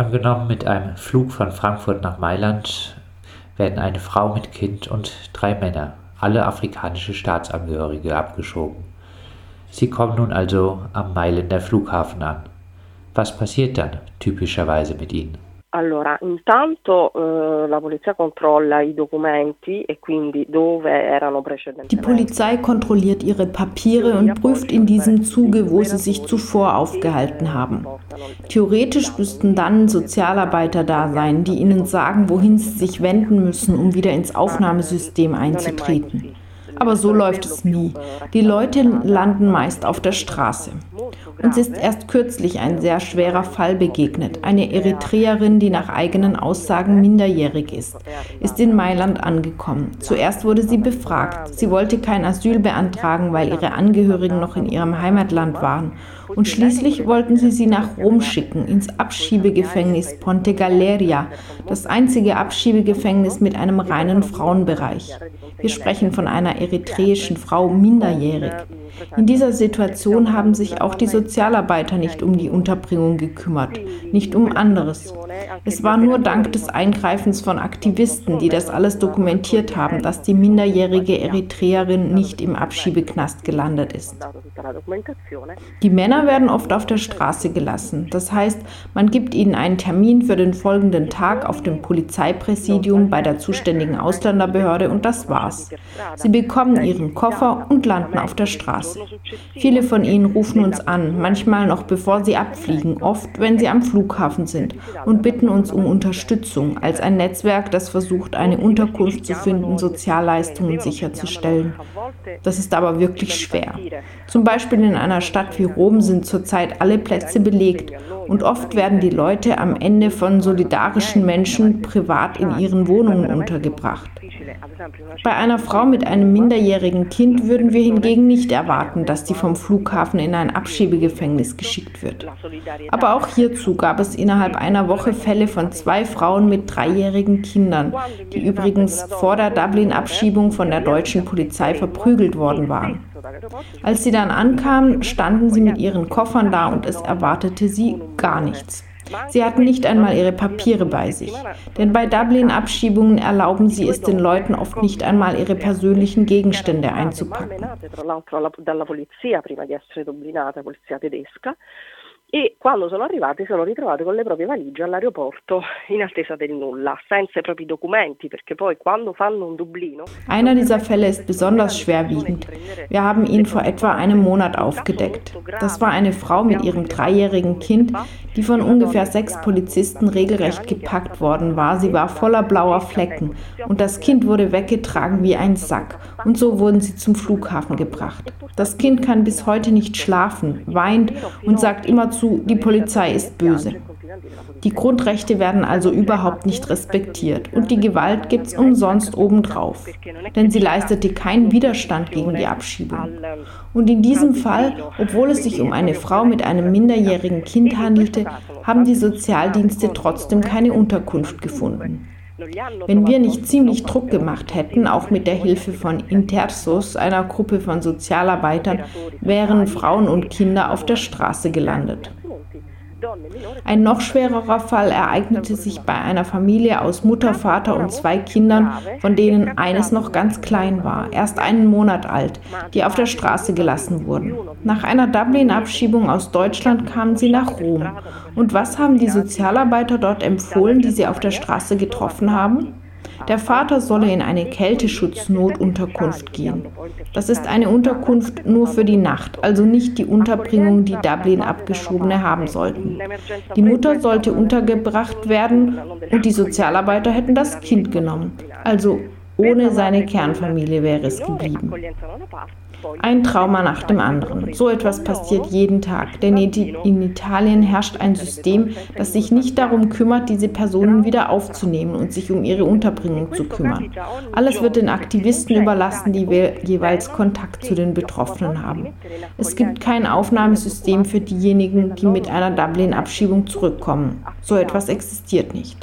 Angenommen, mit einem Flug von Frankfurt nach Mailand werden eine Frau mit Kind und drei Männer, alle afrikanische Staatsangehörige, abgeschoben. Sie kommen nun also am Mailänder Flughafen an. Was passiert dann typischerweise mit ihnen? Allora, intanto eh, la polizia controlla i documenti e quindi dove erano precedentemente. Die Polizei kontrolliert ihre Papiere und prüft in diesem Zuge, wo sie sich zuvor aufgehalten haben. Theoretisch müssten dann Sozialarbeiter da sein, die ihnen sagen, wohin sie sich wenden müssen, um wieder ins Aufnahmesystem einzutreten. Aber so läuft es nie. Die Leute landen meist auf der Straße. Uns ist erst kürzlich ein sehr schwerer Fall begegnet. Eine Eritreerin, die nach eigenen Aussagen minderjährig ist, ist in Mailand angekommen. Zuerst wurde sie befragt. Sie wollte kein Asyl beantragen, weil ihre Angehörigen noch in ihrem Heimatland waren. Und schließlich wollten sie sie nach Rom schicken, ins Abschiebegefängnis Ponte Galeria, das einzige Abschiebegefängnis mit einem reinen Frauenbereich. Wir sprechen von einer eritreischen Frau minderjährig. In dieser Situation haben sich auch die Sozialarbeiter nicht um die Unterbringung gekümmert, nicht um anderes. Es war nur dank des Eingreifens von Aktivisten, die das alles dokumentiert haben, dass die minderjährige Eritreerin nicht im Abschiebeknast gelandet ist. Die Männer werden oft auf der Straße gelassen. Das heißt, man gibt ihnen einen Termin für den folgenden Tag auf dem Polizeipräsidium bei der zuständigen Ausländerbehörde und das war's. Sie bekommen ihren Koffer und landen auf der Straße. Viele von ihnen rufen uns an, manchmal noch bevor sie abfliegen, oft wenn sie am Flughafen sind und bitten uns um Unterstützung als ein Netzwerk, das versucht, eine Unterkunft zu finden, Sozialleistungen sicherzustellen. Das ist aber wirklich schwer. Zum Beispiel in einer Stadt wie Rom sind zurzeit alle Plätze belegt und oft werden die Leute am Ende von solidarischen Menschen privat in ihren Wohnungen untergebracht. Bei einer Frau mit einem minderjährigen Kind würden wir hingegen nicht erwarten, dass sie vom Flughafen in ein Abschiebegefängnis geschickt wird. Aber auch hierzu gab es innerhalb einer Woche Fälle von zwei Frauen mit dreijährigen Kindern, die übrigens vor der Dublin-Abschiebung von der deutschen Polizei verprügelt worden waren. Als sie dann ankamen, standen sie mit ihren Koffern da und es erwartete sie gar nichts. Sie hatten nicht einmal ihre Papiere bei sich. Denn bei Dublin-Abschiebungen erlauben sie es den Leuten oft nicht einmal, ihre persönlichen Gegenstände einzupacken e quando sono arrivate si sono ritrovate con le proprie valigie all'aeroporto in attesa del nulla, senza i propri documenti, perché poi quando fanno un Dublino... Einer dieser Fälle ist besonders schwerwiegend. Wir haben ihn vor etwa einem Monat aufgedeckt. Das war eine Frau mit ihrem dreijährigen Kind, die von ungefähr sechs Polizisten regelrecht gepackt worden war. Sie war voller blauer Flecken und das Kind wurde weggetragen wie ein Sack und so wurden sie zum Flughafen gebracht. Das Kind kann bis heute nicht schlafen, weint und sagt immer zu, die Polizei ist böse. Die Grundrechte werden also überhaupt nicht respektiert und die Gewalt gibt es umsonst obendrauf, denn sie leistete keinen Widerstand gegen die Abschiebung. Und in diesem Fall, obwohl es sich um eine Frau mit einem minderjährigen Kind handelte, haben die Sozialdienste trotzdem keine Unterkunft gefunden. Wenn wir nicht ziemlich Druck gemacht hätten, auch mit der Hilfe von Intersos, einer Gruppe von Sozialarbeitern, wären Frauen und Kinder auf der Straße gelandet. Ein noch schwererer Fall ereignete sich bei einer Familie aus Mutter, Vater und zwei Kindern, von denen eines noch ganz klein war, erst einen Monat alt, die auf der Straße gelassen wurden. Nach einer Dublin-Abschiebung aus Deutschland kamen sie nach Rom. Und was haben die Sozialarbeiter dort empfohlen, die sie auf der Straße getroffen haben? Der Vater solle in eine Kälteschutznotunterkunft gehen. Das ist eine Unterkunft nur für die Nacht, also nicht die Unterbringung, die Dublin-Abgeschobene haben sollten. Die Mutter sollte untergebracht werden und die Sozialarbeiter hätten das Kind genommen. Also ohne seine Kernfamilie wäre es geblieben. Ein Trauma nach dem anderen. So etwas passiert jeden Tag, denn in Italien herrscht ein System, das sich nicht darum kümmert, diese Personen wieder aufzunehmen und sich um ihre Unterbringung zu kümmern. Alles wird den Aktivisten überlassen, die jeweils Kontakt zu den Betroffenen haben. Es gibt kein Aufnahmesystem für diejenigen, die mit einer Dublin-Abschiebung zurückkommen. So etwas existiert nicht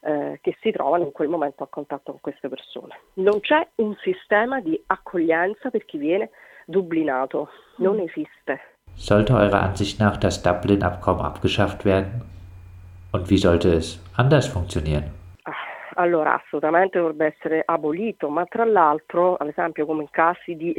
eh, che si trovano in quel momento a contatto con queste persone. Non c'è un sistema di accoglienza per chi viene dublinato, non mm. esiste. Sollte eurer Ansicht nach das Dublin-Abkommen abgeschafft werden? Und wie sollte es anders funktionieren? Di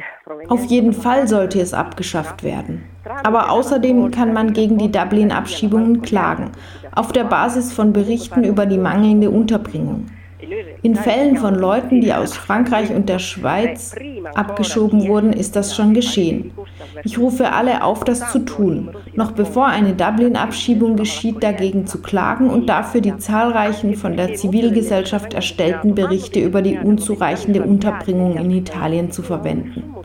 Auf jeden Fall sollte es abgeschafft werden. Aber außerdem kann man gegen die Dublin-Abschiebungen klagen, auf der Basis von Berichten über die mangelnde Unterbringung. In Fällen von Leuten, die aus Frankreich und der Schweiz abgeschoben wurden, ist das schon geschehen. Ich rufe alle auf, das zu tun, noch bevor eine Dublin-Abschiebung geschieht, dagegen zu klagen und dafür die zahlreichen von der Zivilgesellschaft erstellten Berichte über die unzureichende Unterbringung in Italien zu verwenden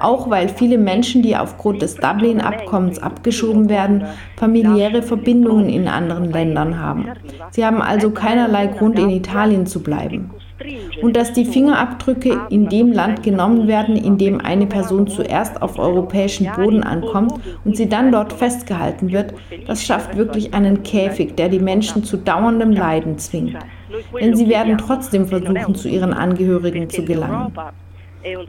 auch weil viele Menschen, die aufgrund des Dublin-Abkommens abgeschoben werden, familiäre Verbindungen in anderen Ländern haben. Sie haben also keinerlei Grund, in Italien zu bleiben. Und dass die Fingerabdrücke in dem Land genommen werden, in dem eine Person zuerst auf europäischen Boden ankommt und sie dann dort festgehalten wird, das schafft wirklich einen Käfig, der die Menschen zu dauerndem Leiden zwingt. Denn sie werden trotzdem versuchen, zu ihren Angehörigen zu gelangen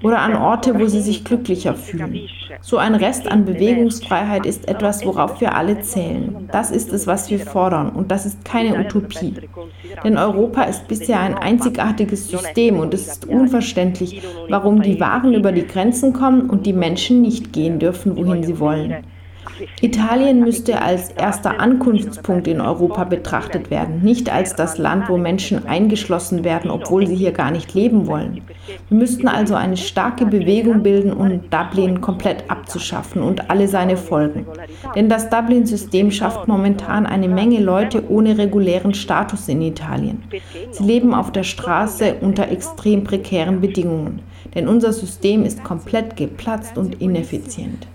oder an Orte, wo sie sich glücklicher fühlen. So ein Rest an Bewegungsfreiheit ist etwas, worauf wir alle zählen. Das ist es, was wir fordern und das ist keine Utopie. Denn Europa ist bisher ein einzigartiges System und es ist unverständlich, warum die Waren über die Grenzen kommen und die Menschen nicht gehen dürfen, wohin sie wollen. Italien müsste als erster Ankunftspunkt in Europa betrachtet werden, nicht als das Land, wo Menschen eingeschlossen werden, obwohl sie hier gar nicht leben wollen. Wir müssten also eine starke Bewegung bilden, um Dublin komplett abzuschaffen und alle seine Folgen. Denn das Dublin-System schafft momentan eine Menge Leute ohne regulären Status in Italien. Sie leben auf der Straße unter extrem prekären Bedingungen. Denn unser System ist komplett geplatzt und ineffizient.